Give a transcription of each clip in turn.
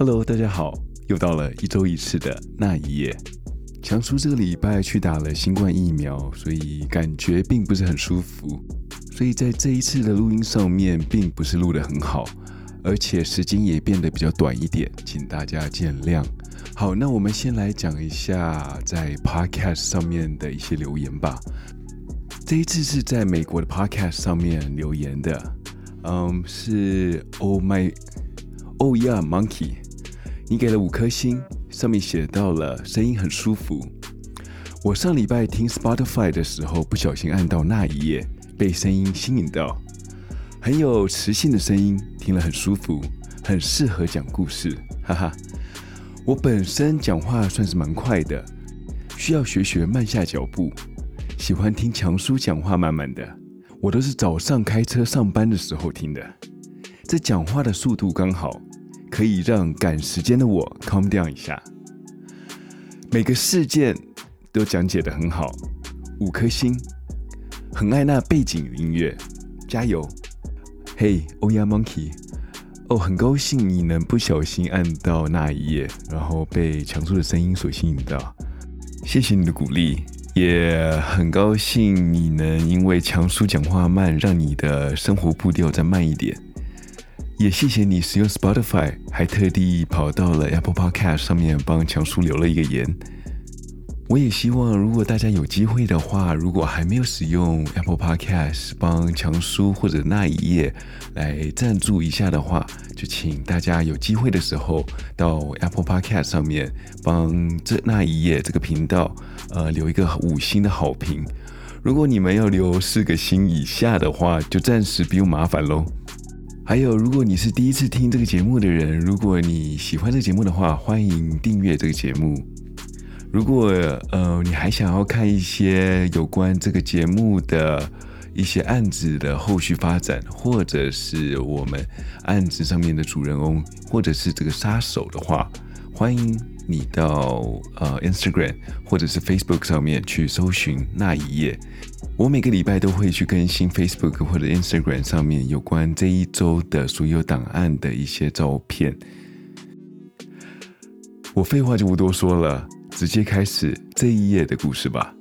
Hello，大家好，又到了一周一次的那一夜。强叔这个礼拜去打了新冠疫苗，所以感觉并不是很舒服，所以在这一次的录音上面，并不是录得很好，而且时间也变得比较短一点，请大家见谅。好，那我们先来讲一下在 Podcast 上面的一些留言吧。这一次是在美国的 Podcast 上面留言的，嗯，是 Oh my Oh yeah Monkey。你给了五颗星，上面写到了声音很舒服。我上礼拜听 Spotify 的时候，不小心按到那一页，被声音吸引到，很有磁性的声音，听了很舒服，很适合讲故事，哈哈。我本身讲话算是蛮快的，需要学学慢下脚步，喜欢听强叔讲话慢慢的。我都是早上开车上班的时候听的，这讲话的速度刚好。可以让赶时间的我 calm down 一下。每个事件都讲解的很好，五颗星。很爱那背景音乐，加油！嘿，Oh yeah Monkey，哦，很高兴你能不小心按到那一页，然后被强叔的声音所吸引到。谢谢你的鼓励，也很高兴你能因为强叔讲话慢，让你的生活步调再慢一点。也谢谢你使用 Spotify，还特地跑到了 Apple Podcast 上面帮强叔留了一个言。我也希望，如果大家有机会的话，如果还没有使用 Apple Podcast 帮强叔或者那一页来赞助一下的话，就请大家有机会的时候到 Apple Podcast 上面帮这那一页这个频道呃留一个五星的好评。如果你们要留四个星以下的话，就暂时不用麻烦喽。还有，如果你是第一次听这个节目的人，如果你喜欢这个节目的话，欢迎订阅这个节目。如果呃你还想要看一些有关这个节目的一些案子的后续发展，或者是我们案子上面的主人翁，或者是这个杀手的话，欢迎你到呃 Instagram 或者是 Facebook 上面去搜寻那一页。我每个礼拜都会去更新 Facebook 或者 Instagram 上面有关这一周的所有档案的一些照片。我废话就不多说了，直接开始这一页的故事吧。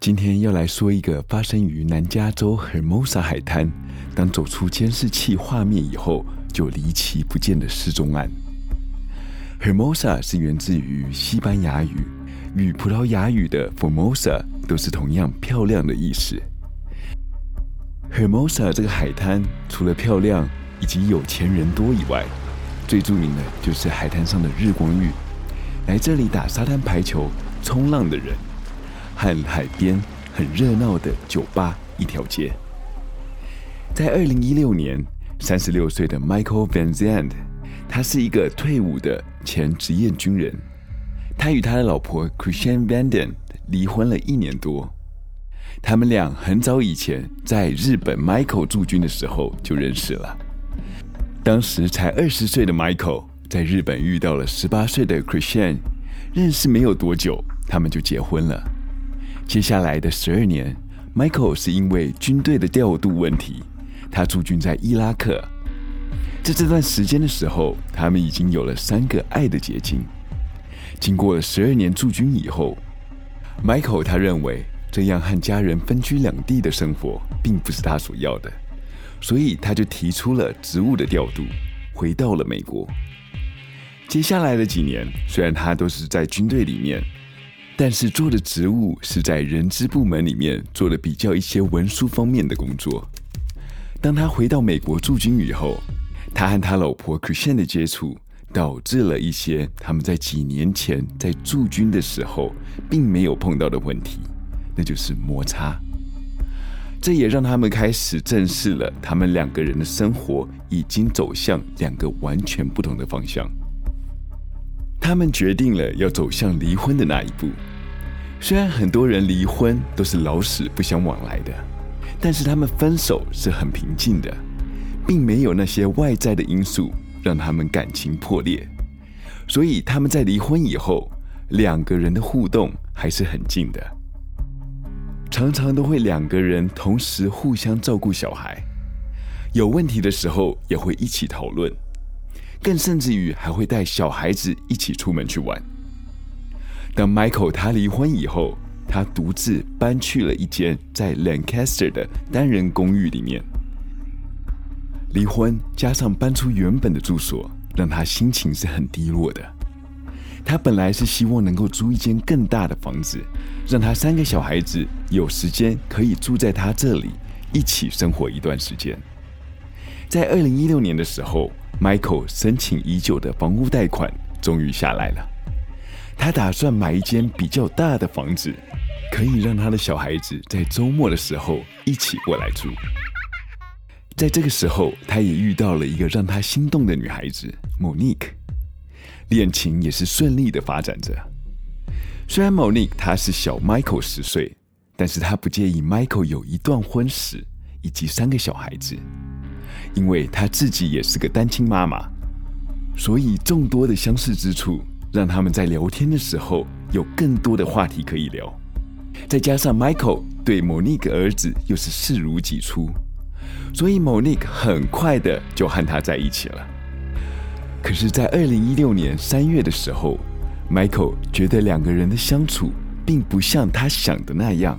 今天要来说一个发生于南加州 Hermosa 海滩，当走出监视器画面以后就离奇不见的失踪案。Hermosa 是源自于西班牙语，与葡萄牙语的 Formosa 都是同样漂亮的意思。Hermosa 这个海滩除了漂亮以及有钱人多以外，最著名的就是海滩上的日光浴，来这里打沙滩排球、冲浪的人。和海边很热闹的酒吧一条街。在二零一六年，三十六岁的 Michael Van Zandt，他是一个退伍的前职业军人。他与他的老婆 Christian Vanden 离婚了一年多。他们俩很早以前在日本 Michael 驻军的时候就认识了。当时才二十岁的 Michael 在日本遇到了十八岁的 Christian，认识没有多久，他们就结婚了。接下来的十二年，Michael 是因为军队的调度问题，他驻军在伊拉克。在这段时间的时候，他们已经有了三个爱的结晶。经过了十二年驻军以后，Michael 他认为这样和家人分居两地的生活并不是他所要的，所以他就提出了职务的调度，回到了美国。接下来的几年，虽然他都是在军队里面。但是做的职务是在人资部门里面做的比较一些文书方面的工作。当他回到美国驻军以后，他和他老婆 Christian 的接触，导致了一些他们在几年前在驻军的时候并没有碰到的问题，那就是摩擦。这也让他们开始正视了他们两个人的生活已经走向两个完全不同的方向。他们决定了要走向离婚的那一步。虽然很多人离婚都是老死不相往来的，但是他们分手是很平静的，并没有那些外在的因素让他们感情破裂。所以他们在离婚以后，两个人的互动还是很近的，常常都会两个人同时互相照顾小孩，有问题的时候也会一起讨论，更甚至于还会带小孩子一起出门去玩。当 Michael 他离婚以后，他独自搬去了一间在 Lancaster 的单人公寓里面。离婚加上搬出原本的住所，让他心情是很低落的。他本来是希望能够租一间更大的房子，让他三个小孩子有时间可以住在他这里一起生活一段时间。在二零一六年的时候，Michael 申请已久的房屋贷款终于下来了。他打算买一间比较大的房子，可以让他的小孩子在周末的时候一起过来住。在这个时候，他也遇到了一个让他心动的女孩子 Monique，恋情也是顺利的发展着。虽然 Monique 她是小 Michael 十岁，但是她不介意 Michael 有一段婚史以及三个小孩子，因为她自己也是个单亲妈妈，所以众多的相似之处。让他们在聊天的时候有更多的话题可以聊，再加上 Michael 对 Monique 儿子又是视如己出，所以 Monique 很快的就和他在一起了。可是，在二零一六年三月的时候，Michael 觉得两个人的相处并不像他想的那样，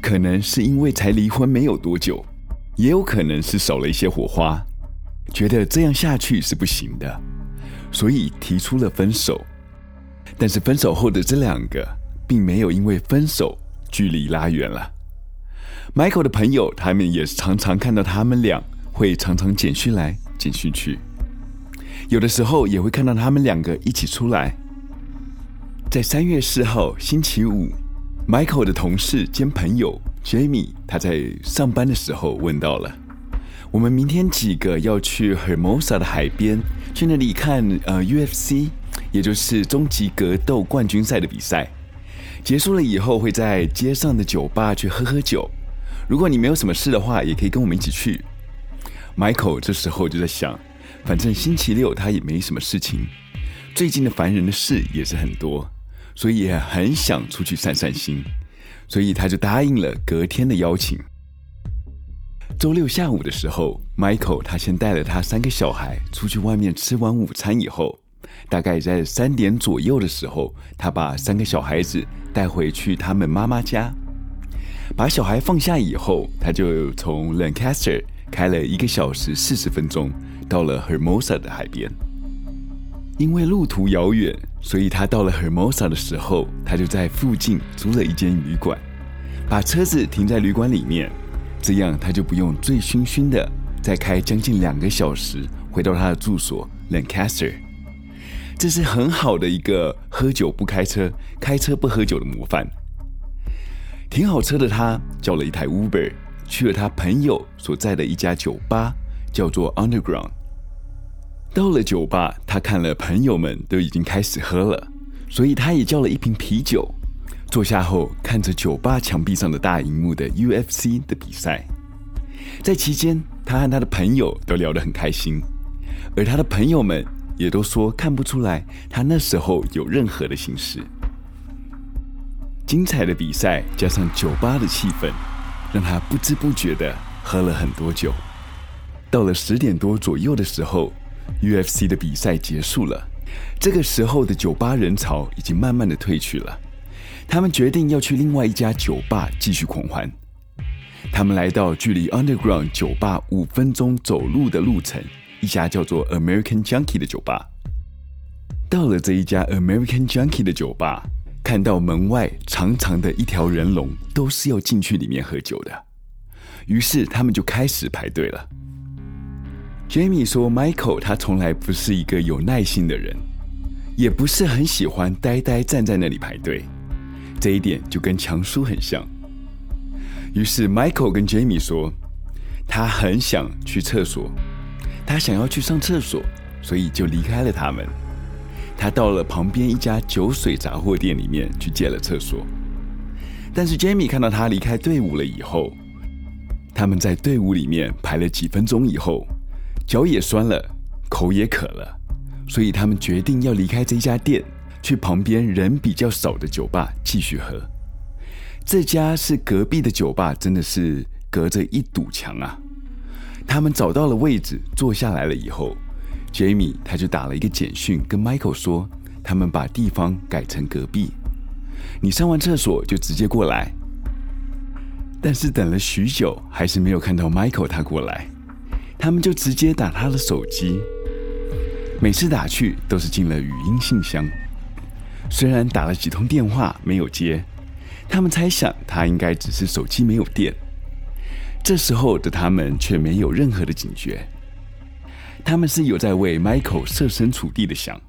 可能是因为才离婚没有多久，也有可能是少了一些火花，觉得这样下去是不行的，所以提出了分手。但是分手后的这两个，并没有因为分手距离拉远了。Michael 的朋友，他们也是常常看到他们俩会常常简讯来简讯去，有的时候也会看到他们两个一起出来。在三月四号星期五，Michael 的同事兼朋友 Jamie，他在上班的时候问到了：我们明天几个要去 Hermosa 的海边，去那里看呃 UFC。也就是终极格斗冠军赛的比赛结束了以后，会在街上的酒吧去喝喝酒。如果你没有什么事的话，也可以跟我们一起去。Michael 这时候就在想，反正星期六他也没什么事情，最近的烦人的事也是很多，所以也很想出去散散心，所以他就答应了隔天的邀请。周六下午的时候，Michael 他先带了他三个小孩出去外面吃完午餐以后。大概在三点左右的时候，他把三个小孩子带回去他们妈妈家，把小孩放下以后，他就从 Lancaster 开了一个小时四十分钟，到了 Hermosa 的海边。因为路途遥远，所以他到了 Hermosa 的时候，他就在附近租了一间旅馆，把车子停在旅馆里面，这样他就不用醉醺醺的再开将近两个小时回到他的住所 Lancaster。这是很好的一个喝酒不开车、开车不喝酒的模范。停好车的他叫了一台 Uber，去了他朋友所在的一家酒吧，叫做 Underground。到了酒吧，他看了朋友们都已经开始喝了，所以他也叫了一瓶啤酒。坐下后，看着酒吧墙壁上的大荧幕的 UFC 的比赛。在期间，他和他的朋友都聊得很开心，而他的朋友们。也都说看不出来，他那时候有任何的心事。精彩的比赛加上酒吧的气氛，让他不知不觉的喝了很多酒。到了十点多左右的时候，UFC 的比赛结束了。这个时候的酒吧人潮已经慢慢的退去了。他们决定要去另外一家酒吧继续狂欢。他们来到距离 Underground 酒吧五分钟走路的路程。一家叫做 American Junkie 的酒吧。到了这一家 American Junkie 的酒吧，看到门外长长的一条人龙，都是要进去里面喝酒的。于是他们就开始排队了。Jamie 说，Michael 他从来不是一个有耐心的人，也不是很喜欢呆呆站在那里排队，这一点就跟强叔很像。于是 Michael 跟 Jamie 说，他很想去厕所。他想要去上厕所，所以就离开了他们。他到了旁边一家酒水杂货店里面去借了厕所。但是 Jamie 看到他离开队伍了以后，他们在队伍里面排了几分钟以后，脚也酸了，口也渴了，所以他们决定要离开这家店，去旁边人比较少的酒吧继续喝。这家是隔壁的酒吧，真的是隔着一堵墙啊！他们找到了位置，坐下来了以后，Jamie 他就打了一个简讯跟 Michael 说，他们把地方改成隔壁，你上完厕所就直接过来。但是等了许久，还是没有看到 Michael 他过来，他们就直接打他的手机，每次打去都是进了语音信箱。虽然打了几通电话没有接，他们猜想他应该只是手机没有电。这时候的他们却没有任何的警觉，他们是有在为 Michael 设身处地的想。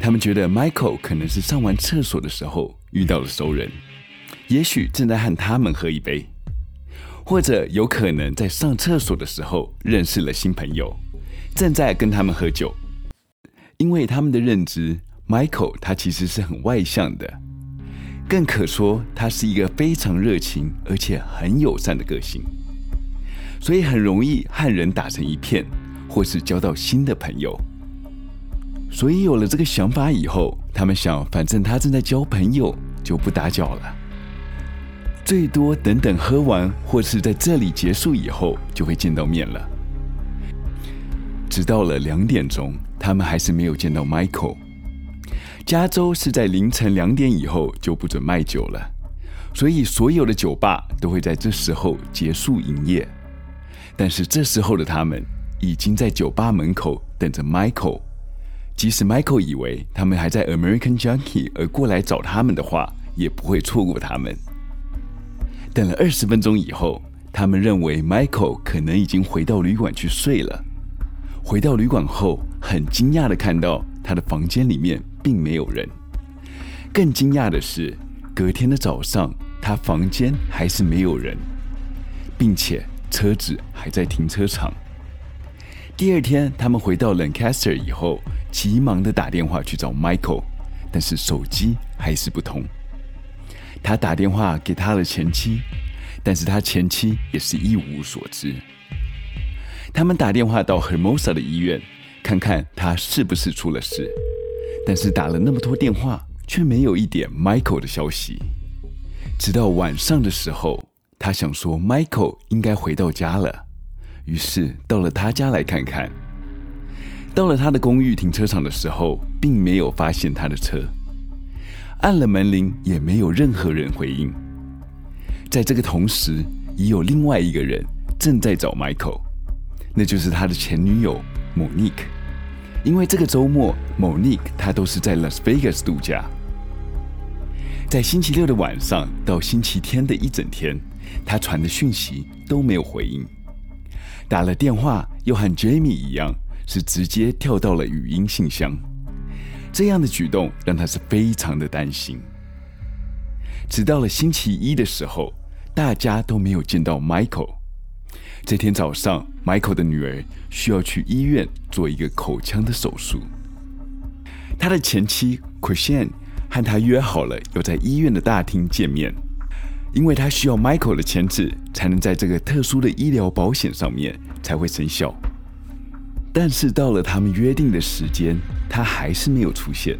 他们觉得 Michael 可能是上完厕所的时候遇到了熟人，也许正在和他们喝一杯，或者有可能在上厕所的时候认识了新朋友，正在跟他们喝酒。因为他们的认知。Michael 他其实是很外向的，更可说他是一个非常热情而且很友善的个性，所以很容易和人打成一片，或是交到新的朋友。所以有了这个想法以后，他们想，反正他正在交朋友，就不打搅了，最多等等喝完或是在这里结束以后，就会见到面了。直到了两点钟，他们还是没有见到 Michael。加州是在凌晨两点以后就不准卖酒了，所以所有的酒吧都会在这时候结束营业。但是这时候的他们已经在酒吧门口等着 Michael。即使 Michael 以为他们还在 American Junkie 而过来找他们的话，也不会错过他们。等了二十分钟以后，他们认为 Michael 可能已经回到旅馆去睡了。回到旅馆后，很惊讶的看到他的房间里面。并没有人。更惊讶的是，隔天的早上，他房间还是没有人，并且车子还在停车场。第二天，他们回到 Lancaster 以后，急忙的打电话去找 Michael，但是手机还是不通。他打电话给他的前妻，但是他前妻也是一无所知。他们打电话到 Hermosa 的医院，看看他是不是出了事。但是打了那么多电话，却没有一点 Michael 的消息。直到晚上的时候，他想说 Michael 应该回到家了，于是到了他家来看看。到了他的公寓停车场的时候，并没有发现他的车。按了门铃，也没有任何人回应。在这个同时，已有另外一个人正在找 Michael，那就是他的前女友 Monique。因为这个周末，Monique 她都是在 Las Vegas 度假。在星期六的晚上到星期天的一整天，他传的讯息都没有回应。打了电话又和 Jamie 一样，是直接跳到了语音信箱。这样的举动让他是非常的担心。直到了星期一的时候，大家都没有见到 Michael。这天早上，Michael 的女儿需要去医院做一个口腔的手术。他的前妻 c h r i s t i a n 和他约好了要在医院的大厅见面，因为他需要 Michael 的签字，才能在这个特殊的医疗保险上面才会生效。但是到了他们约定的时间，他还是没有出现。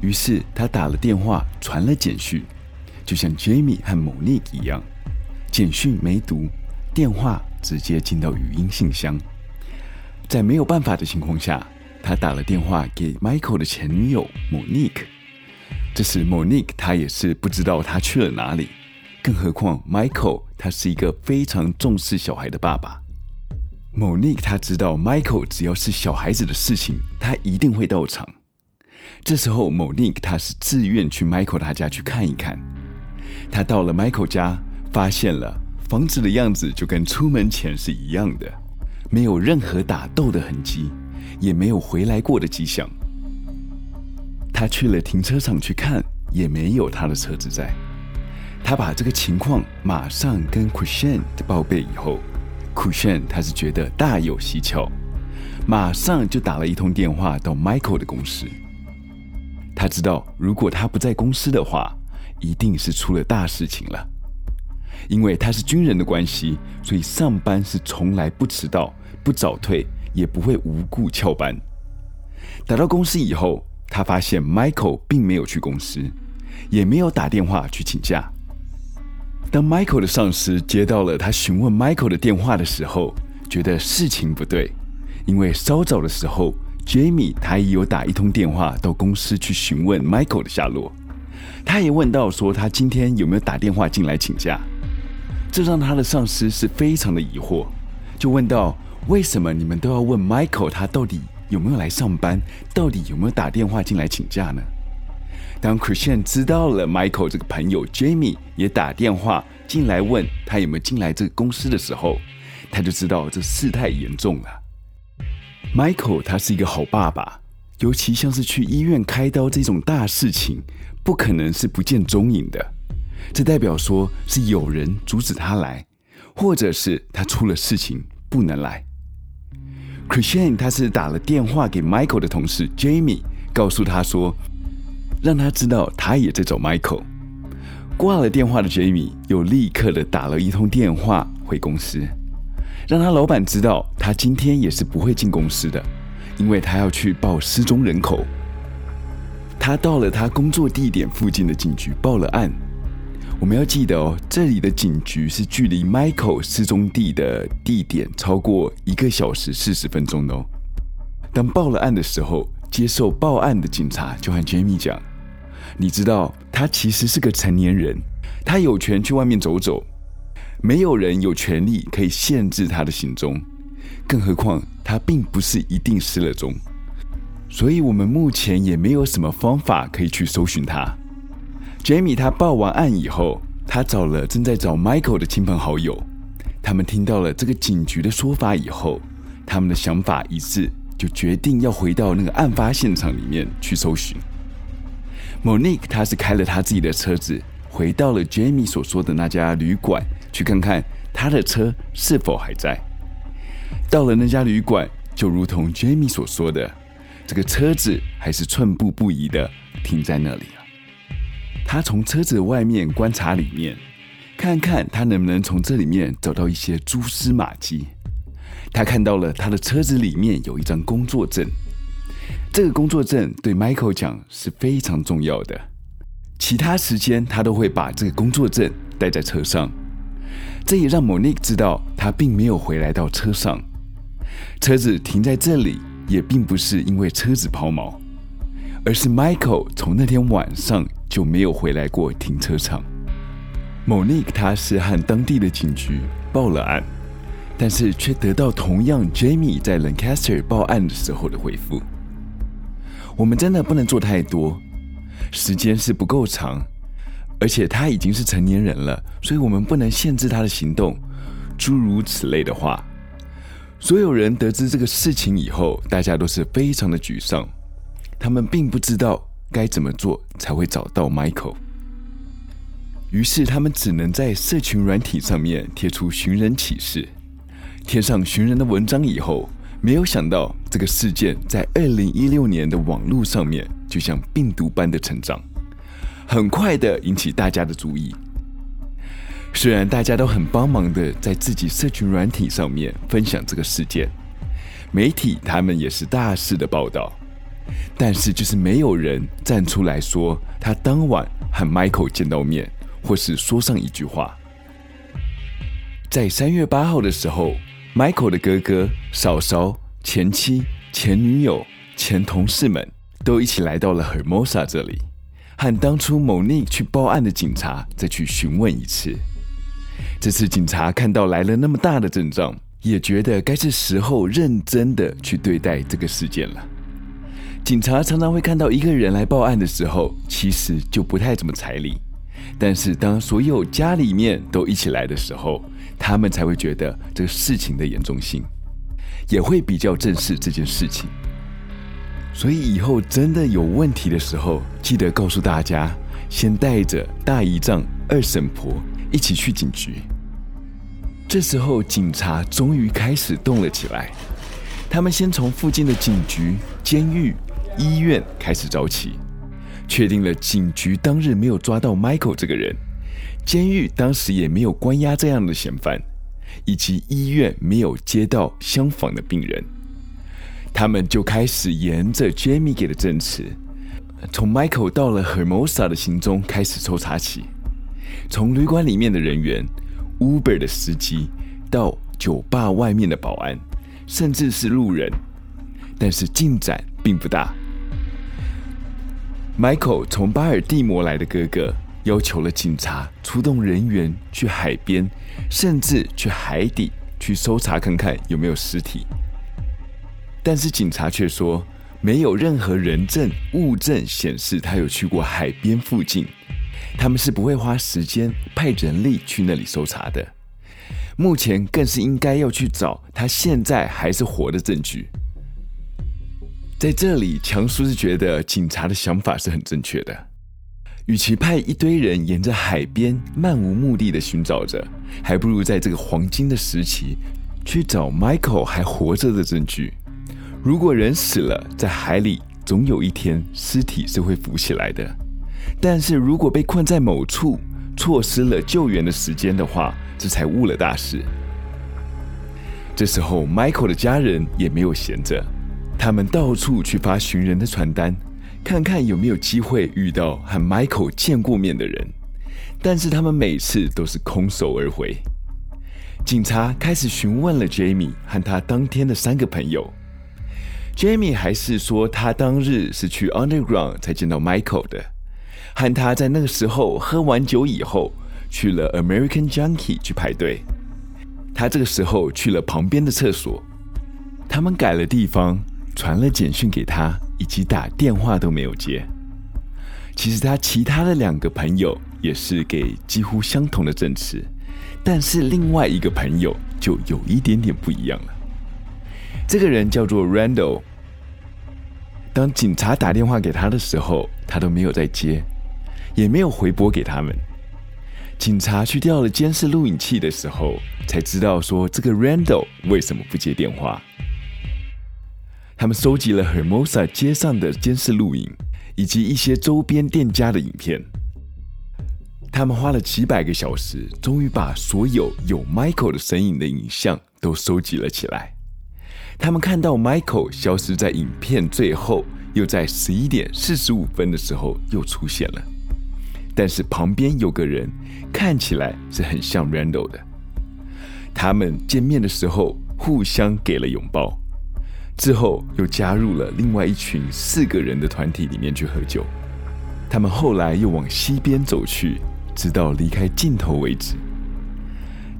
于是他打了电话，传了简讯，就像 Jamie 和 Monique 一样，简讯没读。电话直接进到语音信箱，在没有办法的情况下，他打了电话给 Michael 的前女友 Monique。这时 Monique 他也是不知道他去了哪里，更何况 Michael 他是一个非常重视小孩的爸爸。Monique 他知道 Michael 只要是小孩子的事情，他一定会到场。这时候 Monique 他是自愿去 Michael 他家去看一看。他到了 Michael 家，发现了。房子的样子就跟出门前是一样的，没有任何打斗的痕迹，也没有回来过的迹象。他去了停车场去看，也没有他的车子在。他把这个情况马上跟 Christiane 报备以后，Christiane 他是觉得大有蹊跷，马上就打了一通电话到 Michael 的公司。他知道如果他不在公司的话，一定是出了大事情了。因为他是军人的关系，所以上班是从来不迟到、不早退，也不会无故翘班。打到公司以后，他发现 Michael 并没有去公司，也没有打电话去请假。当 Michael 的上司接到了他询问 Michael 的电话的时候，觉得事情不对，因为稍早的时候，Jamie 他也有打一通电话到公司去询问 Michael 的下落。他也问到说他今天有没有打电话进来请假，这让他的上司是非常的疑惑，就问到为什么你们都要问 Michael 他到底有没有来上班，到底有没有打电话进来请假呢？当 Christian 知道了 Michael 这个朋友 Jamie 也打电话进来问他有没有进来这个公司的时候，他就知道这事态严重了。Michael 他是一个好爸爸，尤其像是去医院开刀这种大事情，不可能是不见踪影的。这代表说是有人阻止他来，或者是他出了事情不能来。Christian 他是打了电话给 Michael 的同事 Jamie，告诉他说。让他知道他也在找 Michael。挂了电话的 Jamie 又立刻的打了一通电话回公司，让他老板知道他今天也是不会进公司的，因为他要去报失踪人口。他到了他工作地点附近的警局报了案。我们要记得哦，这里的警局是距离 Michael 失踪地的地点超过一个小时四十分钟的哦。当报了案的时候，接受报案的警察就和 Jamie 讲。你知道，他其实是个成年人，他有权去外面走走，没有人有权利可以限制他的行踪，更何况他并不是一定失了踪，所以我们目前也没有什么方法可以去搜寻他。Jamie 他报完案以后，他找了正在找 Michael 的亲朋好友，他们听到了这个警局的说法以后，他们的想法一致，就决定要回到那个案发现场里面去搜寻。Monique，他是开了他自己的车子，回到了 Jamie 所说的那家旅馆，去看看他的车是否还在。到了那家旅馆，就如同 Jamie 所说的，这个车子还是寸步不移的停在那里了。他从车子外面观察里面，看看他能不能从这里面找到一些蛛丝马迹。他看到了他的车子里面有一张工作证。这个工作证对 Michael 讲是非常重要的，其他时间他都会把这个工作证带在车上。这也让 Monique 知道他并没有回来到车上，车子停在这里也并不是因为车子抛锚，而是 Michael 从那天晚上就没有回来过停车场。Monique 他是和当地的警局报了案，但是却得到同样 Jamie 在 Lancaster 报案的时候的回复。我们真的不能做太多，时间是不够长，而且他已经是成年人了，所以我们不能限制他的行动，诸如此类的话。所有人得知这个事情以后，大家都是非常的沮丧，他们并不知道该怎么做才会找到 Michael，于是他们只能在社群软体上面贴出寻人启事，贴上寻人的文章以后。没有想到，这个事件在二零一六年的网络上面就像病毒般的成长，很快的引起大家的注意。虽然大家都很帮忙的在自己社群软体上面分享这个事件，媒体他们也是大肆的报道，但是就是没有人站出来说他当晚和 Michael 见到面，或是说上一句话。在三月八号的时候。Michael 的哥哥、嫂嫂、前妻、前女友、前同事们都一起来到了 Hermosa 这里，和当初 Monique 去报案的警察再去询问一次。这次警察看到来了那么大的阵仗，也觉得该是时候认真的去对待这个事件了。警察常常会看到一个人来报案的时候，其实就不太怎么彩礼，但是当所有家里面都一起来的时候，他们才会觉得这个事情的严重性，也会比较正视这件事情。所以以后真的有问题的时候，记得告诉大家，先带着大姨丈、二婶婆一起去警局。这时候警察终于开始动了起来，他们先从附近的警局、监狱、医院开始找起，确定了警局当日没有抓到 Michael 这个人。监狱当时也没有关押这样的嫌犯，以及医院没有接到相仿的病人。他们就开始沿着 Jamie 给的证词，从 Michael 到了 Hermosa 的行踪开始抽查起，从旅馆里面的人员、Uber 的司机到酒吧外面的保安，甚至是路人，但是进展并不大。Michael 从巴尔的摩来的哥哥要求了警察出动人员去海边，甚至去海底去搜查看看有没有尸体。但是警察却说，没有任何人证物证显示他有去过海边附近，他们是不会花时间派人力去那里搜查的。目前更是应该要去找他现在还是活的证据。在这里，强叔是觉得警察的想法是很正确的，与其派一堆人沿着海边漫无目的的寻找着，还不如在这个黄金的时期去找 Michael 还活着的证据。如果人死了，在海里总有一天尸体是会浮起来的。但是如果被困在某处，错失了救援的时间的话，这才误了大事。这时候，Michael 的家人也没有闲着，他们到处去发寻人的传单，看看有没有机会遇到和 Michael 见过面的人。但是他们每次都是空手而回。警察开始询问了 Jamie 和他当天的三个朋友。Jamie 还是说，他当日是去 Underground 才见到 Michael 的，和他在那个时候喝完酒以后去了 American Junkie 去排队。他这个时候去了旁边的厕所。他们改了地方，传了简讯给他，以及打电话都没有接。其实他其他的两个朋友也是给几乎相同的证词，但是另外一个朋友就有一点点不一样了。这个人叫做 Randall。当警察打电话给他的时候，他都没有再接，也没有回拨给他们。警察去调了监视录影器的时候，才知道说这个 Randall 为什么不接电话。他们收集了 Hermosa 街上的监视录影，以及一些周边店家的影片。他们花了几百个小时，终于把所有有 Michael 的身影的影像都收集了起来。他们看到 Michael 消失在影片最后，又在十一点四十五分的时候又出现了。但是旁边有个人看起来是很像 Randall 的。他们见面的时候互相给了拥抱，之后又加入了另外一群四个人的团体里面去喝酒。他们后来又往西边走去，直到离开尽头为止。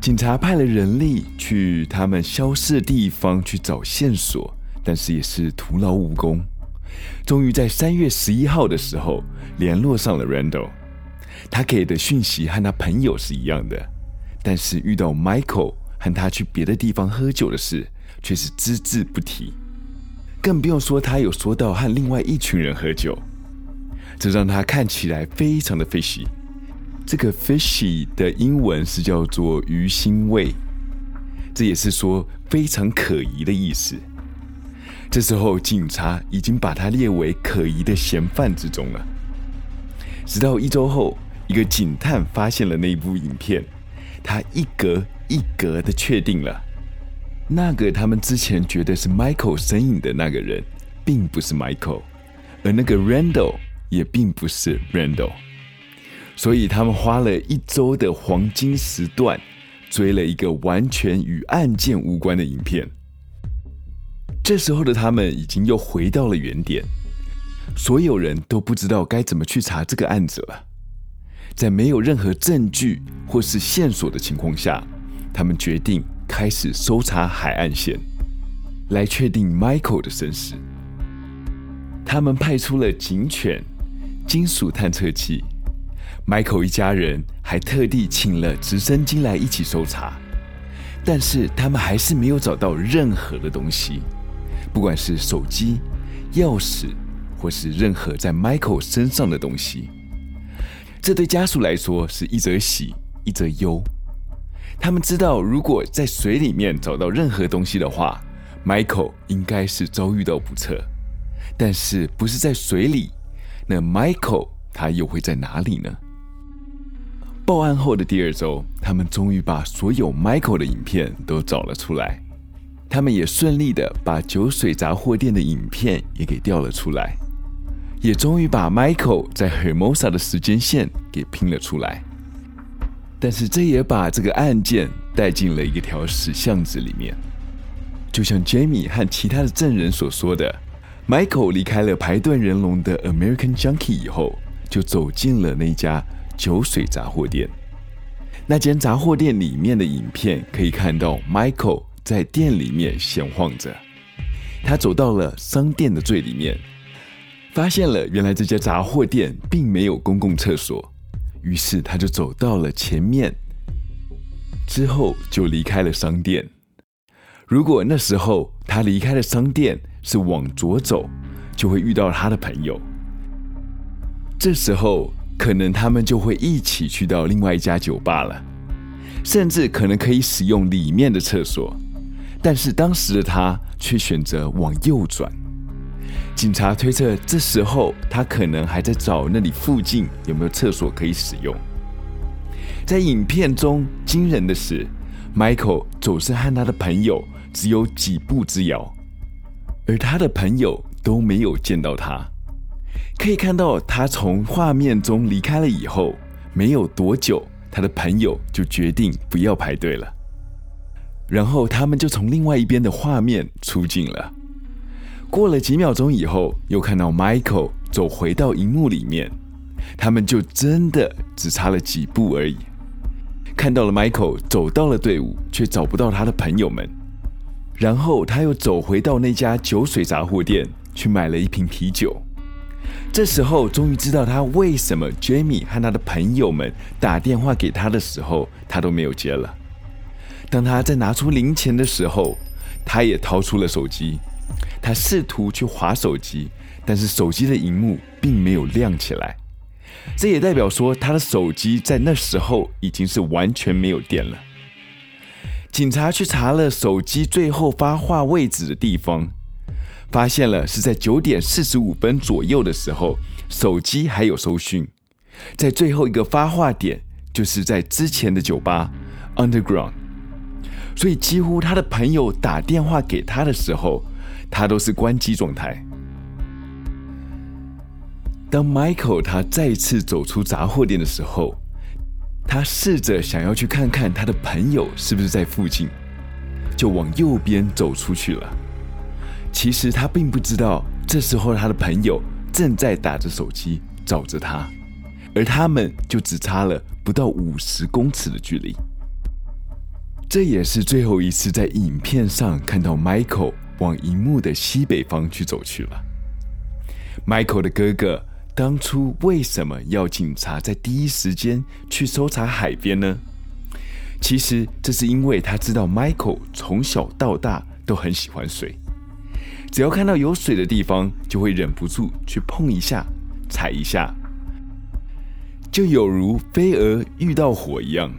警察派了人力去他们消失的地方去找线索，但是也是徒劳无功。终于在三月十一号的时候联络上了 Randall，他给的讯息和他朋友是一样的，但是遇到 Michael 和他去别的地方喝酒的事却是只字不提，更不用说他有说到和另外一群人喝酒，这让他看起来非常的 fishy。这个 fishy 的英文是叫做鱼腥味，这也是说非常可疑的意思。这时候警察已经把他列为可疑的嫌犯之中了。直到一周后，一个警探发现了那部影片，他一格一格的确定了，那个他们之前觉得是 Michael 身影的那个人，并不是 Michael，而那个 Randall 也并不是 Randall。所以他们花了一周的黄金时段，追了一个完全与案件无关的影片。这时候的他们已经又回到了原点，所有人都不知道该怎么去查这个案子了。在没有任何证据或是线索的情况下，他们决定开始搜查海岸线，来确定 Michael 的身世。他们派出了警犬、金属探测器。Michael 一家人还特地请了直升机来一起搜查，但是他们还是没有找到任何的东西，不管是手机、钥匙，或是任何在 Michael 身上的东西。这对家属来说是一则喜，一则忧。他们知道，如果在水里面找到任何东西的话，Michael 应该是遭遇到不测，但是不是在水里，那 Michael 他又会在哪里呢？报案后的第二周，他们终于把所有 Michael 的影片都找了出来。他们也顺利的把酒水杂货店的影片也给调了出来，也终于把 Michael 在 Hermosa 的时间线给拼了出来。但是这也把这个案件带进了一条死巷子里面。就像 Jamie 和其他的证人所说的，Michael 离开了排队人龙的 American Junkie 以后，就走进了那家酒水杂货店。那间杂货店里面的影片可以看到，Michael 在店里面闲晃着。他走到了商店的最里面，发现了原来这家杂货店并没有公共厕所，于是他就走到了前面，之后就离开了商店。如果那时候他离开了商店是往左走，就会遇到他的朋友。这时候。可能他们就会一起去到另外一家酒吧了，甚至可能可以使用里面的厕所。但是当时的他却选择往右转。警察推测，这时候他可能还在找那里附近有没有厕所可以使用。在影片中，惊人的是，Michael 总是和他的朋友只有几步之遥，而他的朋友都没有见到他。可以看到，他从画面中离开了以后，没有多久，他的朋友就决定不要排队了。然后他们就从另外一边的画面出镜了。过了几秒钟以后，又看到 Michael 走回到荧幕里面，他们就真的只差了几步而已。看到了 Michael 走到了队伍，却找不到他的朋友们。然后他又走回到那家酒水杂货店，去买了一瓶啤酒。这时候，终于知道他为什么 Jamie 和他的朋友们打电话给他的时候，他都没有接了。当他在拿出零钱的时候，他也掏出了手机。他试图去划手机，但是手机的荧幕并没有亮起来。这也代表说，他的手机在那时候已经是完全没有电了。警察去查了手机最后发话位置的地方。发现了是在九点四十五分左右的时候，手机还有收讯，在最后一个发话点就是在之前的酒吧 Underground，所以几乎他的朋友打电话给他的时候，他都是关机状态。当 Michael 他再次走出杂货店的时候，他试着想要去看看他的朋友是不是在附近，就往右边走出去了。其实他并不知道，这时候他的朋友正在打着手机找着他，而他们就只差了不到五十公尺的距离。这也是最后一次在影片上看到 Michael 往荧幕的西北方去走去了。Michael 的哥哥当初为什么要警察在第一时间去搜查海边呢？其实这是因为他知道 Michael 从小到大都很喜欢水。只要看到有水的地方，就会忍不住去碰一下、踩一下，就有如飞蛾遇到火一样。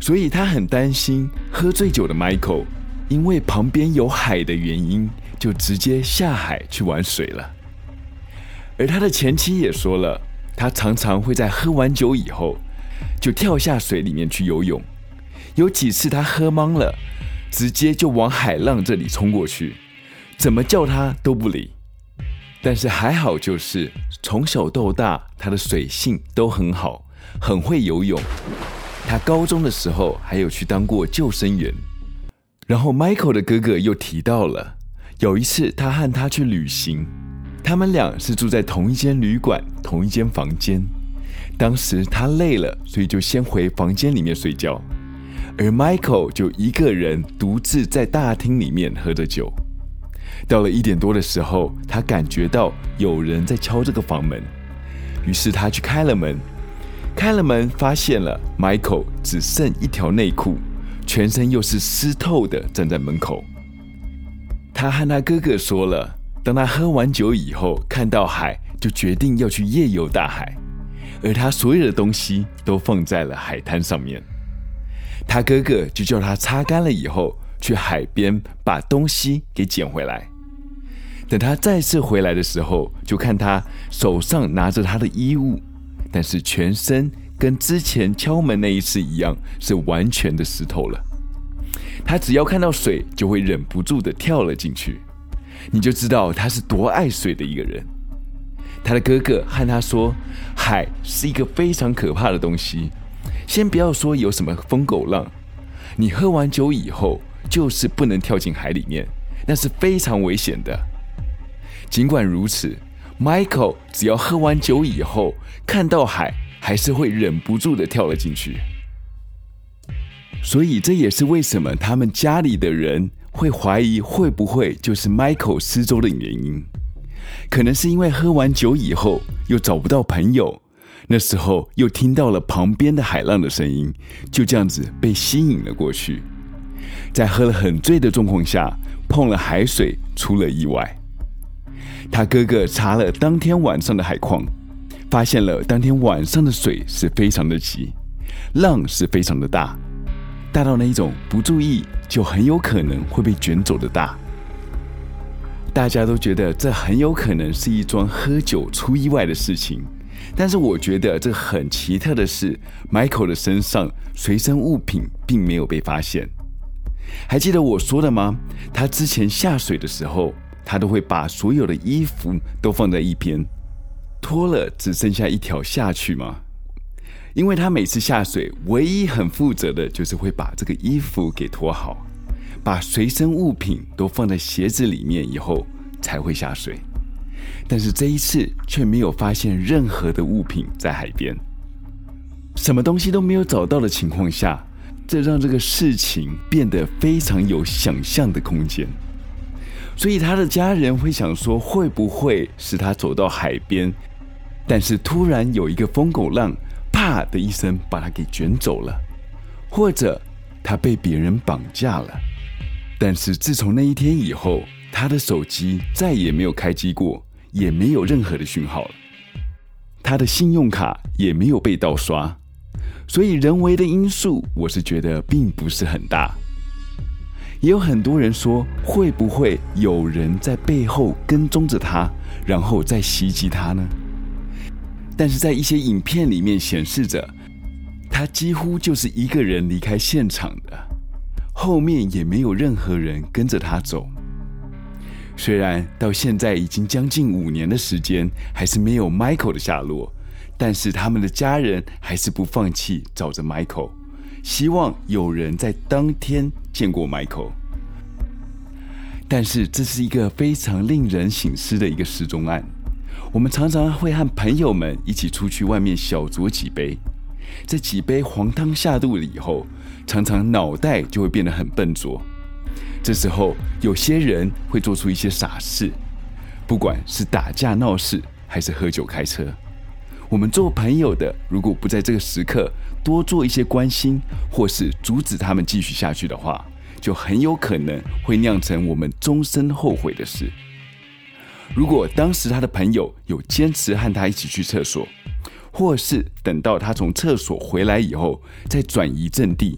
所以他很担心喝醉酒的 Michael，因为旁边有海的原因，就直接下海去玩水了。而他的前妻也说了，他常常会在喝完酒以后，就跳下水里面去游泳。有几次他喝懵了，直接就往海浪这里冲过去。怎么叫他都不理，但是还好，就是从小到大他的水性都很好，很会游泳。他高中的时候还有去当过救生员。然后 Michael 的哥哥又提到了，有一次他和他去旅行，他们俩是住在同一间旅馆、同一间房间。当时他累了，所以就先回房间里面睡觉，而 Michael 就一个人独自在大厅里面喝着酒。到了一点多的时候，他感觉到有人在敲这个房门，于是他去开了门。开了门，发现了 Michael 只剩一条内裤，全身又是湿透的，站在门口。他和他哥哥说了，当他喝完酒以后，看到海，就决定要去夜游大海，而他所有的东西都放在了海滩上面。他哥哥就叫他擦干了以后，去海边把东西给捡回来。等他再次回来的时候，就看他手上拿着他的衣物，但是全身跟之前敲门那一次一样，是完全的湿透了。他只要看到水，就会忍不住的跳了进去。你就知道他是多爱水的一个人。他的哥哥和他说，海是一个非常可怕的东西。先不要说有什么疯狗浪，你喝完酒以后，就是不能跳进海里面，那是非常危险的。尽管如此，Michael 只要喝完酒以后，看到海，还是会忍不住的跳了进去。所以这也是为什么他们家里的人会怀疑会不会就是 Michael 失踪的原因。可能是因为喝完酒以后又找不到朋友，那时候又听到了旁边的海浪的声音，就这样子被吸引了过去。在喝了很醉的状况下碰了海水，出了意外。他哥哥查了当天晚上的海况，发现了当天晚上的水是非常的急，浪是非常的大。大到那一种不注意就很有可能会被卷走的大，大家都觉得这很有可能是一桩喝酒出意外的事情。但是我觉得这很奇特的是，Michael 的身上随身物品并没有被发现。还记得我说的吗？他之前下水的时候，他都会把所有的衣服都放在一边，脱了只剩下一条下去吗？因为他每次下水，唯一很负责的就是会把这个衣服给脱好，把随身物品都放在鞋子里面以后才会下水。但是这一次却没有发现任何的物品在海边，什么东西都没有找到的情况下，这让这个事情变得非常有想象的空间。所以他的家人会想说，会不会是他走到海边，但是突然有一个疯狗浪。啪的一声，把他给卷走了，或者他被别人绑架了。但是自从那一天以后，他的手机再也没有开机过，也没有任何的讯号了。他的信用卡也没有被盗刷，所以人为的因素，我是觉得并不是很大。也有很多人说，会不会有人在背后跟踪着他，然后再袭击他呢？但是在一些影片里面显示着，他几乎就是一个人离开现场的，后面也没有任何人跟着他走。虽然到现在已经将近五年的时间，还是没有 Michael 的下落，但是他们的家人还是不放弃找着 Michael，希望有人在当天见过 Michael。但是这是一个非常令人省思的一个失踪案。我们常常会和朋友们一起出去外面小酌几杯，这几杯黄汤下肚了以后，常常脑袋就会变得很笨拙。这时候，有些人会做出一些傻事，不管是打架闹事还是喝酒开车。我们做朋友的，如果不在这个时刻多做一些关心，或是阻止他们继续下去的话，就很有可能会酿成我们终身后悔的事。如果当时他的朋友有坚持和他一起去厕所，或是等到他从厕所回来以后再转移阵地，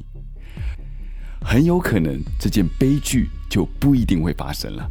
很有可能这件悲剧就不一定会发生了。